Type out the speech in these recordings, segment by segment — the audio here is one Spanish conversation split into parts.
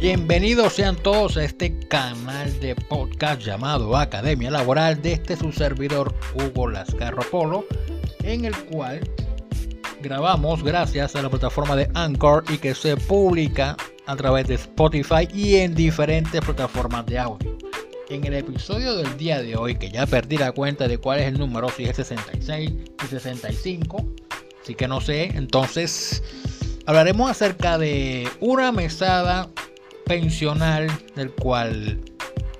Bienvenidos sean todos a este canal de podcast llamado Academia Laboral de este su servidor Hugo Lascarro Polo, en el cual grabamos gracias a la plataforma de Anchor y que se publica a través de Spotify y en diferentes plataformas de audio. En el episodio del día de hoy, que ya perdí la cuenta de cuál es el número, si es 66 y 65, así que no sé, entonces hablaremos acerca de una mesada pensional del cual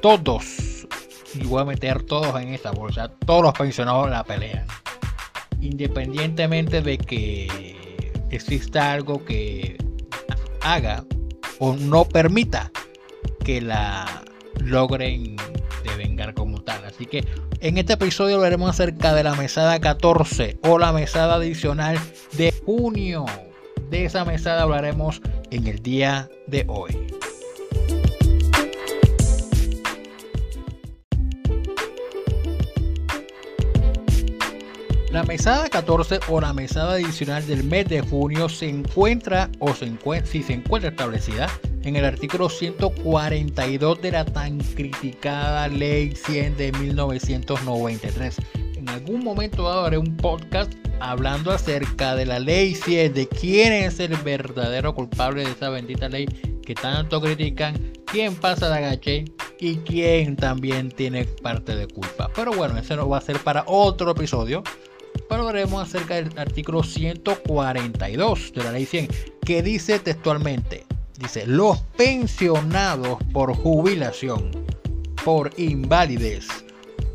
todos, y voy a meter todos en esta bolsa, todos los pensionados la pelean. Independientemente de que exista algo que haga o no permita que la logren devengar como tal. Así que en este episodio hablaremos acerca de la mesada 14 o la mesada adicional de junio. De esa mesada hablaremos en el día de hoy. La mesada 14 o la mesada adicional del mes de junio se encuentra o se encuentra, si se encuentra establecida en el artículo 142 de la tan criticada Ley 100 de 1993. En algún momento haré un podcast hablando acerca de la Ley 100, de quién es el verdadero culpable de esa bendita ley que tanto critican, quién pasa de agache y quién también tiene parte de culpa. Pero bueno, eso no va a ser para otro episodio pero hablaremos acerca del artículo 142 de la ley 100, que dice textualmente, dice, los pensionados por jubilación, por invalidez,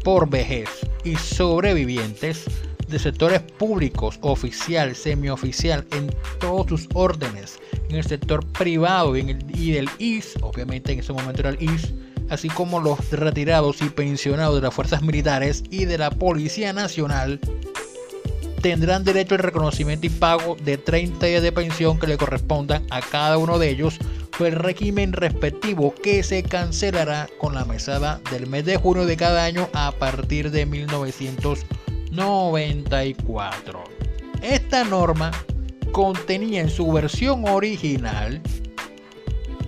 por vejez y sobrevivientes de sectores públicos, oficial, semioficial, en todos sus órdenes, en el sector privado y, del IS, obviamente en ese momento era el IS, así como los retirados y pensionados de las fuerzas militares y de la Policía Nacional, tendrán derecho al reconocimiento y pago de 30 días de pensión que le correspondan a cada uno de ellos por el régimen respectivo que se cancelará con la mesada del mes de junio de cada año a partir de 1994. Esta norma contenía en su versión original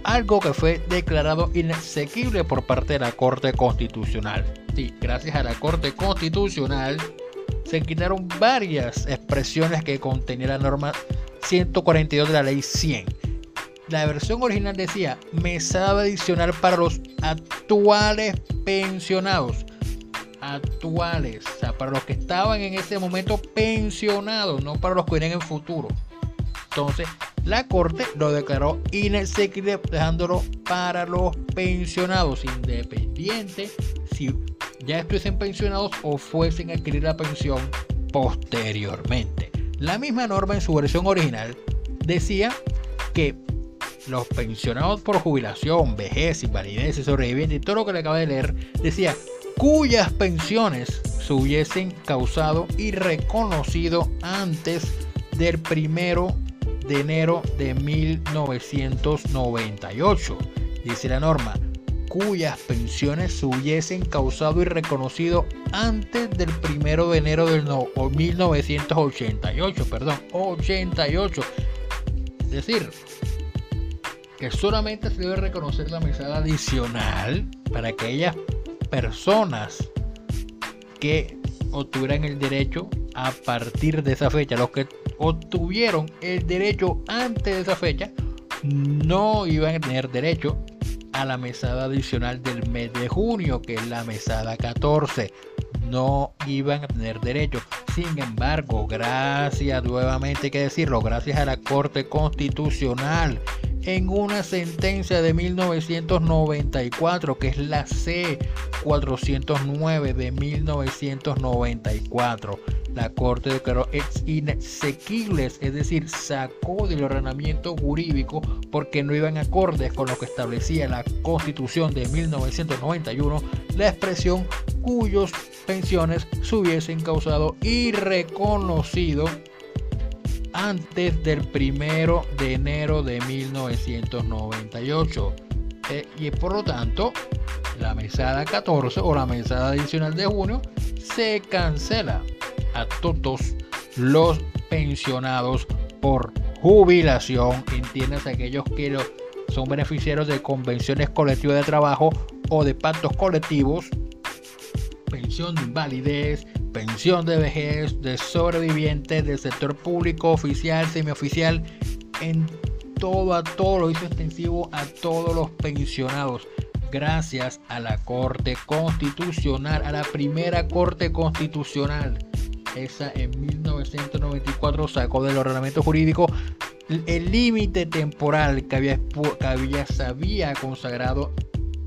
algo que fue declarado inexequible por parte de la Corte Constitucional. Sí, gracias a la Corte Constitucional se varias expresiones que contenía la norma 142 de la ley 100. La versión original decía mesada adicional para los actuales pensionados. Actuales, o sea, para los que estaban en ese momento pensionados, no para los que vienen en futuro. Entonces, la corte lo declaró inexequible, dejándolo para los pensionados, independiente si ya estuviesen pensionados o fuesen a adquirir la pensión posteriormente. La misma norma en su versión original decía que los pensionados por jubilación, vejez, invalidez y sobreviviente y todo lo que le acabo de leer decía cuyas pensiones se hubiesen causado y reconocido antes del primero de enero de 1998. Dice la norma, cuyas pensiones se hubiesen causado y reconocido antes del primero de enero del 1988, perdón, 88. Es decir, que solamente se debe reconocer la mesada adicional para aquellas personas que obtuvieran el derecho a partir de esa fecha. Los que obtuvieron el derecho antes de esa fecha no iban a tener derecho a la mesada adicional del mes de junio, que es la mesada 14. No iban a tener derecho. Sin embargo, gracias nuevamente hay que decirlo, gracias a la Corte Constitucional en una sentencia de 1994, que es la C409 de 1994 la Corte declaró inexequibles, es decir, sacó del ordenamiento jurídico porque no iban acordes con lo que establecía la Constitución de 1991 la expresión cuyos pensiones se hubiesen causado y reconocido antes del primero de enero de 1998. Eh, y por lo tanto, la mesada 14 o la mesada adicional de junio se cancela a todos los pensionados por jubilación, entiendes aquellos que son beneficiarios de convenciones colectivas de trabajo o de pactos colectivos, pensión de invalidez, pensión de vejez, de sobrevivientes del sector público, oficial, semioficial, en todo, a todo lo hizo extensivo a todos los pensionados. Gracias a la Corte Constitucional, a la primera Corte Constitucional. Esa en 1994 sacó del ordenamiento jurídico el límite temporal que había, que había se consagrado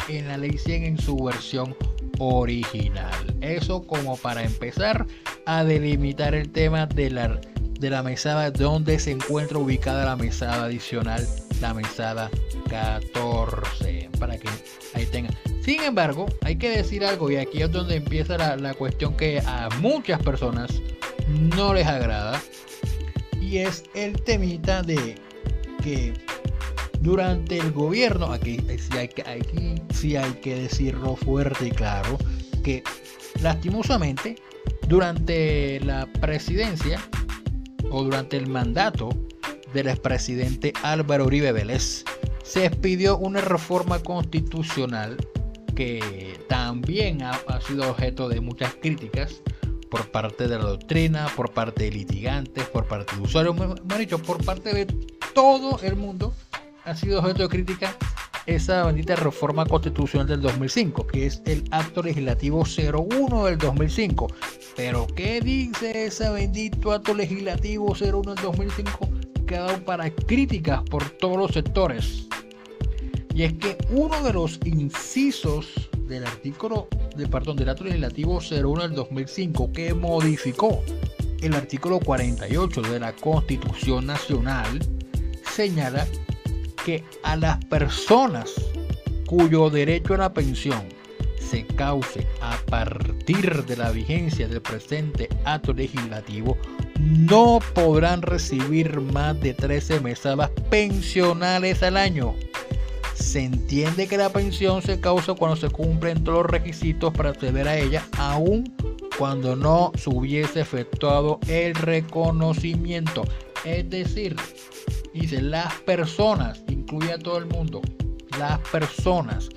en la ley 100 en su versión original. Eso como para empezar a delimitar el tema de la, de la mesada donde se encuentra ubicada la mesada adicional, la mesada 14, para que ahí tengan. Sin embargo, hay que decir algo y aquí es donde empieza la, la cuestión que a muchas personas no les agrada y es el temita de que durante el gobierno, aquí sí hay que, aquí sí hay que decirlo fuerte y claro, que lastimosamente durante la presidencia o durante el mandato del expresidente Álvaro Uribe Vélez se expidió una reforma constitucional que también ha, sido objeto de muchas críticas por parte de la doctrina, por parte de litigantes, por parte de usuarios, me han dicho, por parte de todo el mundo ha sido objeto de crítica esa bendita reforma constitucional del 2005, que es el acto legislativo 01 del 2005. Pero ¿qué dice ese bendito acto legislativo 01 del 2005? Que ha dado para críticas por todos los sectores. Y es que uno de los incisos del artículo de perdón del acto legislativo 01 del 2005 que modificó el artículo 48 de la Constitución Nacional señala que a las personas cuyo derecho a la pensión se cause a partir de la vigencia del presente acto legislativo no podrán recibir más de 13 mesadas pensionales al año se entiende que la pensión se causa cuando se cumplen todos los requisitos para acceder a ella, aun cuando no se hubiese efectuado el reconocimiento. Es decir, dice las personas, incluye a todo el mundo, las personas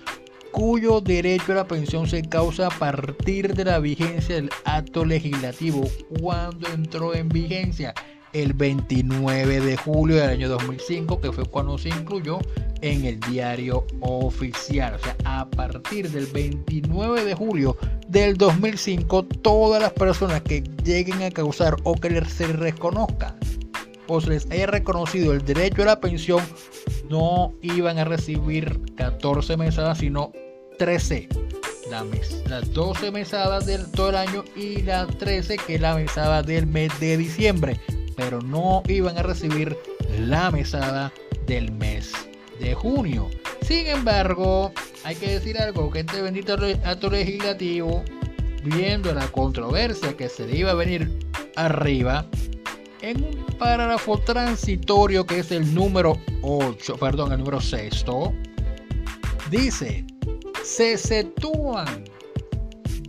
cuyo derecho a la pensión se causa a partir de la vigencia del acto legislativo cuando entró en vigencia el 29 de julio del año 2005, que fue cuando se incluyó en el diario oficial. O sea, a partir del 29 de julio del 2005, todas las personas que lleguen a causar o que se reconozca o les haya reconocido el derecho a la pensión, no iban a recibir 14 mesadas, sino 13. las 12 mesadas del todo el año y las 13 que es la mesada del mes de diciembre pero no iban a recibir la mesada del mes de junio. Sin embargo, hay que decir algo, que este bendito acto legislativo, viendo la controversia que se le iba a venir arriba, en un párrafo transitorio que es el número 8, perdón, el número 6, dice, se sitúan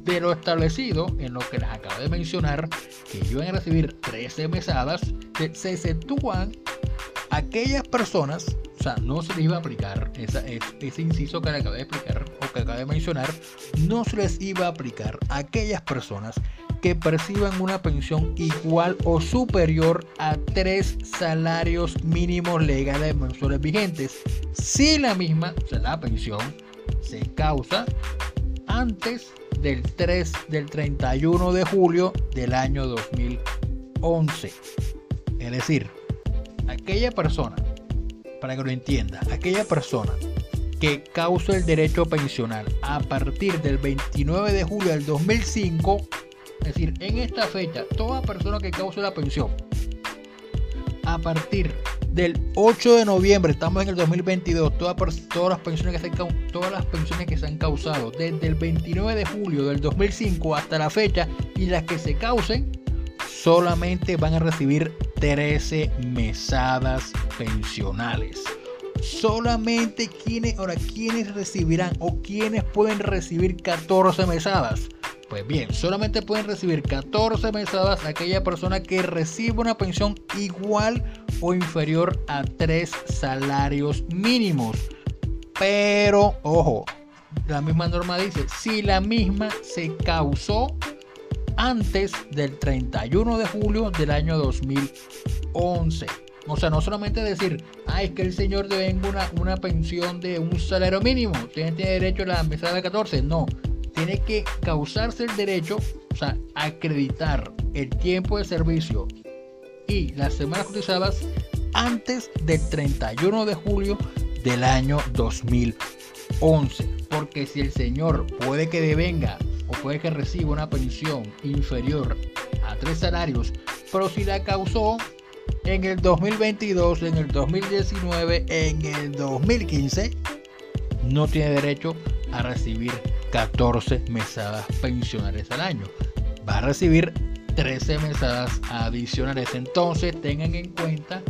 de lo establecido en lo que les acabo de mencionar, que iban a recibir 13 mesadas, se sitúan aquellas personas, o sea, no se les iba a aplicar ese inciso que les acabo de explicar o que acabo de mencionar, no se les iba a aplicar a aquellas personas que perciban una pensión igual o superior a tres salarios mínimos legales mensuales vigentes, si la misma, o sea, la pensión, se causa antes del 3 del 31 de julio del año 2011. Es decir, aquella persona, para que lo entienda, aquella persona que causa el derecho pensional a partir del 29 de julio del 2005, es decir, en esta fecha, toda persona que cause la pensión a partir del 8 de noviembre, estamos en el 2022, todas, todas, las pensiones que se, todas las pensiones que se han causado desde el 29 de julio del 2005 hasta la fecha y las que se causen, solamente van a recibir 13 mesadas pensionales. Solamente quienes, ahora, quienes recibirán o quienes pueden recibir 14 mesadas Pues bien, solamente pueden recibir 14 mesadas aquella persona que reciba una pensión igual o inferior a 3 salarios mínimos. Pero, ojo, la misma norma dice, si la misma se causó antes del 31 de julio del año 2011. O sea, no solamente decir, ah, es que el señor devenga una, una pensión de un salario mínimo, tiene, tiene derecho a la mesada de 14. No, tiene que causarse el derecho, o sea, acreditar el tiempo de servicio y las semanas cotizadas antes del 31 de julio del año 2011. Porque si el señor puede que devenga o puede que reciba una pensión inferior a tres salarios, pero si la causó en el 2022, en el 2019, en el 2015, no tiene derecho a recibir 14 mesadas pensionales al año. Va a recibir 13 mesadas adicionales. Entonces tengan en cuenta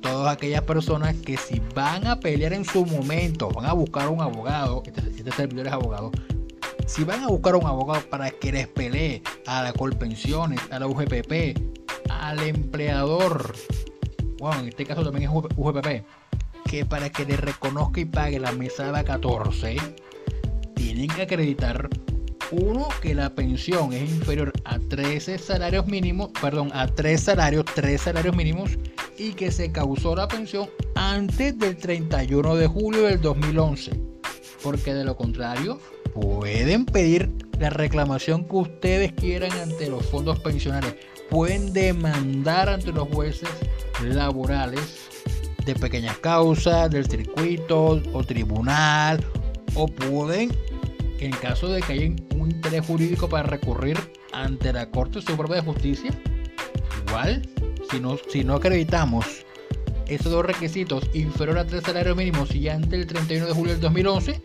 todas aquellas personas que si van a pelear en su momento, van a buscar un abogado, este, este servidor es abogado, si van a buscar un abogado para que les pelee a la Colpensiones, a la UGPP, al empleador, bueno, en este caso también es UGPP, que para que le reconozca y pague la mesada 14, tienen que acreditar uno que la pensión es inferior a 13 salarios mínimos, perdón, a 3 salarios, 3 salarios mínimos y que se causó la pensión antes del 31 de julio del 2011. Porque de lo contrario, pueden pedir la reclamación que ustedes quieran ante los fondos pensionales. Pueden demandar ante los jueces laborales de pequeñas causas, del circuito o tribunal, o pueden en caso de que haya un interés jurídico para recurrir ante la Corte Suprema de Justicia, igual, si no, si no acreditamos esos dos requisitos inferior a tres salarios mínimos y antes del 31 de julio del 2011,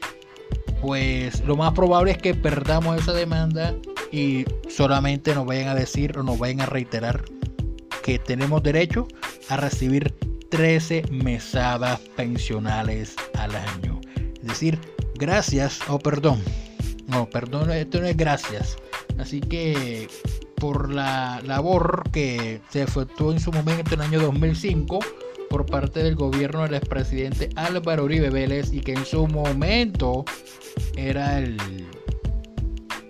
pues lo más probable es que perdamos esa demanda y solamente nos vayan a decir o nos vayan a reiterar que tenemos derecho a recibir 13 mesadas pensionales al año. Es decir, gracias o perdón, no, perdón, esto no es gracias. Así que por la labor que se efectuó en su momento en el año 2005 por parte del gobierno del expresidente Álvaro Uribe Vélez y que en su momento era el,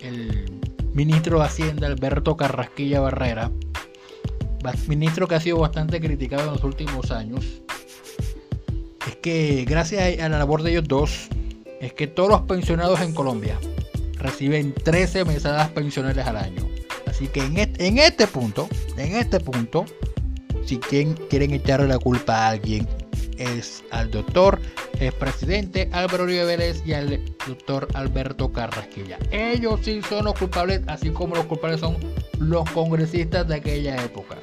el ministro de Hacienda Alberto Carrasquilla Barrera, ministro que ha sido bastante criticado en los últimos años. Es que gracias a la labor de ellos dos, es que todos los pensionados en Colombia, reciben 13 mesadas pensionales al año. Así que en este, en este punto, en este punto, si quieren, quieren echarle la culpa a alguien, es al doctor, el presidente Álvaro Uribe Vélez y al doctor Alberto Carrasquilla. Ellos sí son los culpables, así como los culpables son los congresistas de aquella época.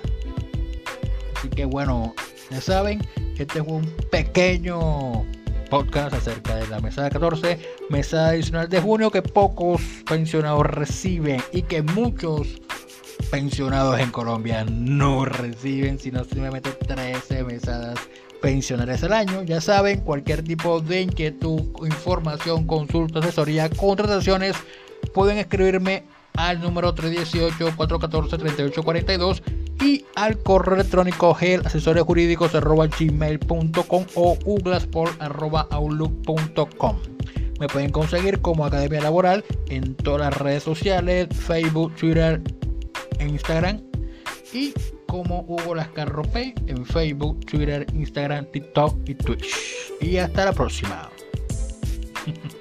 Así que bueno, ya saben, este fue un pequeño podcast acerca de la mesada 14, mesada adicional de junio que pocos pensionados reciben y que muchos pensionados en Colombia no reciben, sino simplemente 13 mesadas pensionales al año. Ya saben, cualquier tipo de inquietud, información, consulta, asesoría, contrataciones, pueden escribirme al número 318-414-3842 y al correo electrónigo gel asesores jurídicos gmail.com o outlook.com Me pueden conseguir como Academia Laboral en todas las redes sociales, Facebook, Twitter e Instagram. Y como Hugo Lascarro P en Facebook, Twitter, Instagram, TikTok y Twitch. Y hasta la próxima.